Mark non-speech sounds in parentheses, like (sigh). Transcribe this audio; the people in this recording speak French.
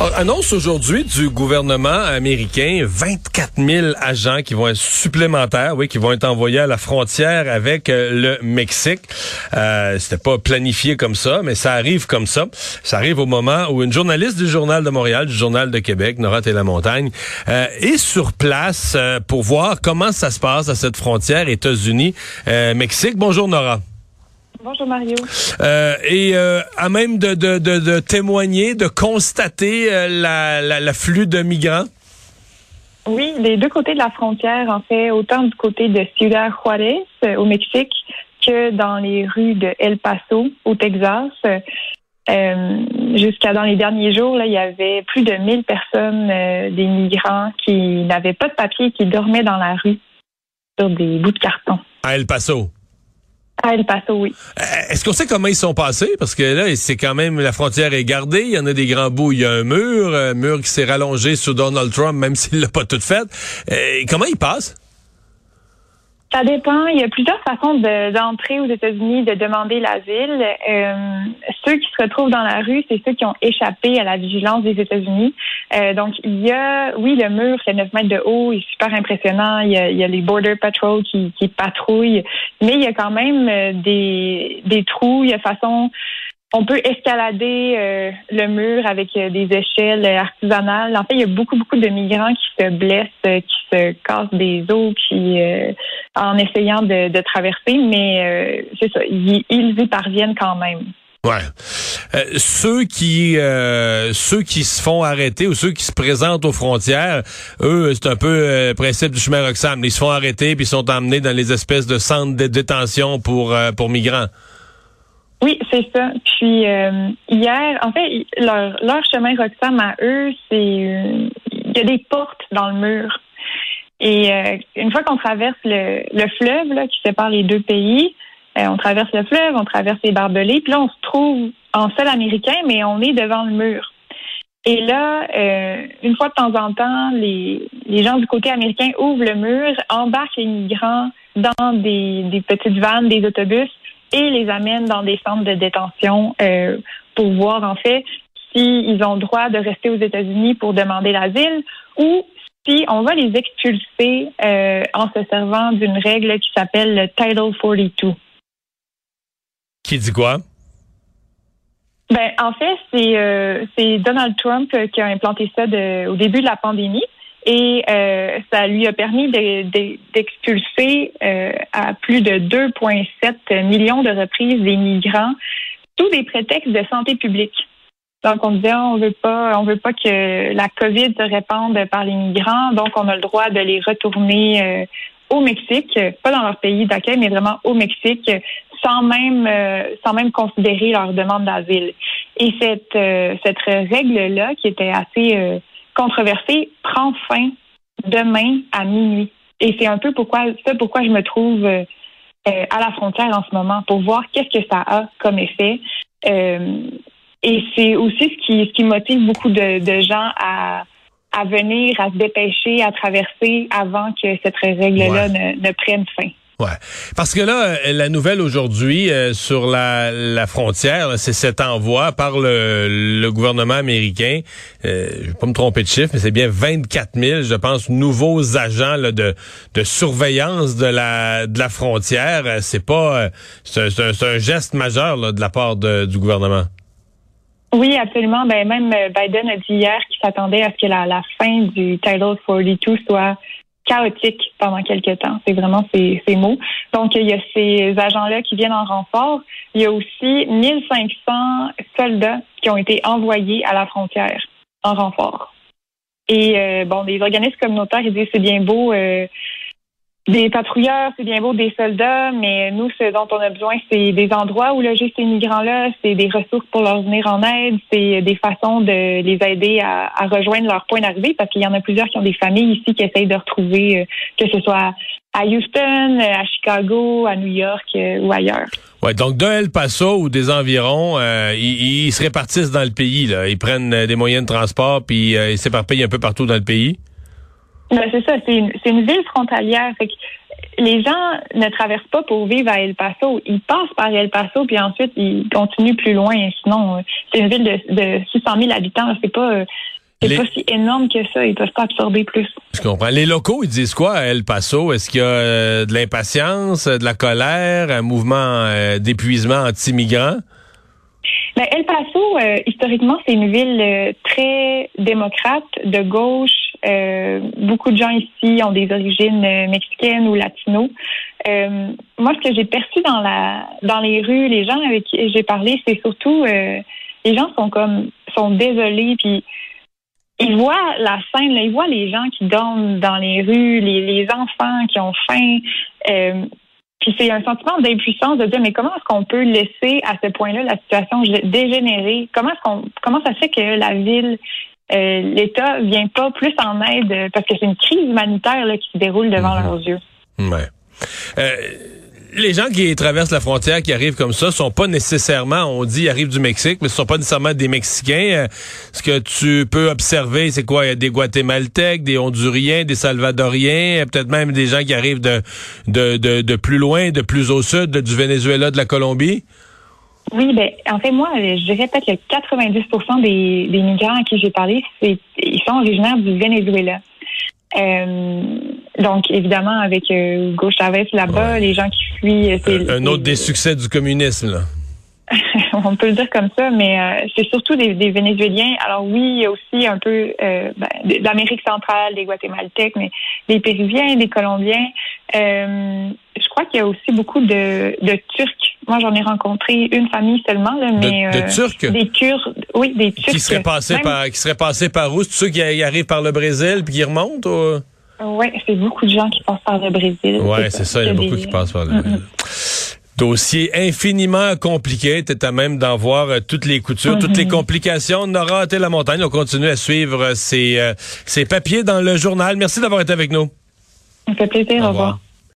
Ah, annonce aujourd'hui du gouvernement américain 24 000 agents qui vont être supplémentaires, oui, qui vont être envoyés à la frontière avec euh, le Mexique. Euh, C'était pas planifié comme ça, mais ça arrive comme ça. Ça arrive au moment où une journaliste du Journal de Montréal, du Journal de Québec, Nora la montagne euh, est sur place euh, pour voir comment ça se passe à cette frontière États-Unis-Mexique. Bonjour Nora. Bonjour Mario. Euh, et euh, à même de, de, de, de, témoigner, de constater euh, l'afflux la, de migrants? Oui, des deux côtés de la frontière, en fait, autant du côté de Ciudad Juárez au Mexique que dans les rues de El Paso au Texas. Euh, jusqu'à dans les derniers jours, là, il y avait plus de 1000 personnes, des migrants qui n'avaient pas de papier, qui dormaient dans la rue sur des bouts de carton. À El Paso? Oui. Euh, est-ce qu'on sait comment ils sont passés? Parce que là, c'est quand même, la frontière est gardée. Il y en a des grands bouts. Il y a un mur, un mur qui s'est rallongé sur Donald Trump, même s'il l'a pas tout fait. Euh, comment ils passent? Ça dépend. Il y a plusieurs façons d'entrer aux États-Unis, de demander l'asile. Euh, ceux qui se retrouvent dans la rue, c'est ceux qui ont échappé à la vigilance des États-Unis. Euh, donc, il y a, oui, le mur fait 9 mètres de haut, il est super impressionnant. Il y a, il y a les Border Patrol qui, qui patrouillent, mais il y a quand même euh, des, des trous. Il y a façon on peut escalader euh, le mur avec euh, des échelles artisanales. En fait, il y a beaucoup, beaucoup de migrants qui se blessent, euh, qui se cassent des os, qui en essayant de, traverser, mais c'est ça, ils, y parviennent quand même. Ouais. ceux qui ceux qui se font arrêter ou ceux qui se présentent aux frontières, eux, c'est un peu le principe du chemin Roxham. Ils se font arrêter puis sont emmenés dans les espèces de centres de détention pour pour migrants. Oui, c'est ça. Puis euh, hier, en fait, leur, leur chemin Roxham à eux, c'est il y a des portes dans le mur. Et euh, une fois qu'on traverse le, le fleuve là, qui sépare les deux pays, euh, on traverse le fleuve, on traverse les barbelés, puis là on se trouve en sol américain, mais on est devant le mur. Et là, une fois de temps en temps, les, les gens du côté américain ouvrent le mur, embarquent les migrants dans des, des petites vannes, des autobus, et les amènent dans des centres de détention euh, pour voir en fait s'ils ont le droit de rester aux États-Unis pour demander l'asile ou si on va les expulser euh, en se servant d'une règle qui s'appelle le Title 42. Qui dit quoi? Ben, en fait, c'est euh, Donald Trump qui a implanté ça de, au début de la pandémie et euh, ça lui a permis d'expulser euh, à plus de 2,7 millions de reprises des migrants sous des prétextes de santé publique. Donc on disait on veut pas on veut pas que la Covid se répande par les migrants, donc on a le droit de les retourner euh, au Mexique, pas dans leur pays d'accueil, mais vraiment au Mexique, sans même sans même considérer leur demande d'asile. Et cette cette règle là qui était assez controversée prend fin demain à minuit. Et c'est un peu pourquoi, ça pourquoi je me trouve euh, euh, à la frontière en ce moment, pour voir qu'est-ce que ça a comme effet. Euh, et c'est aussi ce qui, ce qui motive beaucoup de, de gens à, à venir, à se dépêcher, à traverser avant que cette règle-là ne, ne prenne fin. Parce que là, euh, la nouvelle aujourd'hui euh, sur la, la frontière, c'est cet envoi par le, le gouvernement américain. Euh, je vais pas me tromper de chiffre, mais c'est bien 24 000, je pense, nouveaux agents là, de, de surveillance de la, de la frontière. C'est pas, c'est un, un, geste majeur là, de la part de, du gouvernement. Oui, absolument. Ben, même Biden a dit hier qu'il s'attendait à ce que la, la fin du Title 42 soit chaotique pendant quelques temps. C'est vraiment ces, ces mots. Donc, il y a ces agents-là qui viennent en renfort. Il y a aussi 1500 soldats qui ont été envoyés à la frontière en renfort. Et euh, bon, des organismes communautaires, ils disent c'est bien beau euh, des patrouilleurs, c'est bien beau, des soldats, mais nous, ce dont on a besoin, c'est des endroits où loger ces migrants-là, c'est des ressources pour leur venir en aide, c'est des façons de les aider à, rejoindre leur point d'arrivée, parce qu'il y en a plusieurs qui ont des familles ici qui essayent de retrouver, euh, que ce soit à Houston, à Chicago, à New York euh, ou ailleurs. Ouais, donc de El Paso ou des environs, euh, ils, se répartissent dans le pays. Là. Ils prennent des moyens de transport puis ils s'éparpillent un peu partout dans le pays. Ben, c'est ça, c'est une, une, ville frontalière. Fait que les gens ne traversent pas pour vivre à El Paso. Ils passent par El Paso, puis ensuite, ils continuent plus loin. Sinon, euh, c'est une ville de, de 600 000 habitants. C'est pas... Euh, c'est pas si énorme que ça. Ils peuvent pas absorber plus. Je comprends. Les locaux, ils disent quoi à El Paso? Est-ce qu'il y a euh, de l'impatience, de la colère, un mouvement d'épuisement anti-migrants? Ben, El Paso, historiquement, c'est une ville très démocrate, de gauche, beaucoup de gens ici ont des origines euh, mexicaines ou latino. Euh, moi, ce que j'ai perçu dans la dans les rues, les gens avec qui j'ai parlé, c'est surtout les gens sont comme sont désolés puis ils voient la scène, ils voient les gens qui dorment dans les rues, les, les enfants qui ont faim. puis c'est un sentiment d'impuissance de dire mais comment est-ce qu'on peut laisser à ce point-là la situation dégénérer? Comment est-ce qu'on comment ça fait que la ville euh, l'État vient pas plus en aide euh, parce que c'est une crise humanitaire qui se déroule devant mhm. leurs yeux. Ouais. Euh, les gens qui traversent la frontière, qui arrivent comme ça, sont pas nécessairement, on dit, arrivent du Mexique, mais ce sont pas nécessairement des Mexicains. ce que tu peux observer, c'est quoi? Il y a des Guatémaltèques, des Honduriens, des Salvadoriens, peut-être même des gens qui arrivent de, de, de, de plus loin, de plus au sud, du Venezuela, de la Colombie. Oui, ben, en fait, moi, je dirais peut-être que 90 des, des migrants à qui j'ai parlé, c'est, ils sont originaires du Venezuela. Euh, donc, évidemment, avec euh, Hugo Chavez là-bas, les gens qui fuient... C'est, un, autre des succès du communisme, là. (laughs) on peut le dire comme ça, mais euh, c'est surtout des, des, Vénézuéliens. Alors oui, il y a aussi un peu euh, ben, d'Amérique centrale, des Guatémaltèques, mais des Péruviens, des Colombiens. Euh, je crois qu'il y a aussi beaucoup de, de Turcs. Moi, j'en ai rencontré une famille seulement, là, mais de, Turcs, des Kurdes, oui, des Turcs. Qui seraient passés par, qui seraient passés par où? C'est ceux qui arrivent par le Brésil puis qui remontent ou... Oui, c'est beaucoup de gens qui passent par le Brésil. Oui, c'est ça, il y a beaucoup qui passent par le Brésil. Dossier infiniment compliqué. Tu à même d'en voir euh, toutes les coutures, toutes les mhm. complications. Nora la montagne. On continue à suivre ces, euh, ces papiers dans le journal. Merci d'avoir été avec nous. Ça fait plaisir. Au, revoir.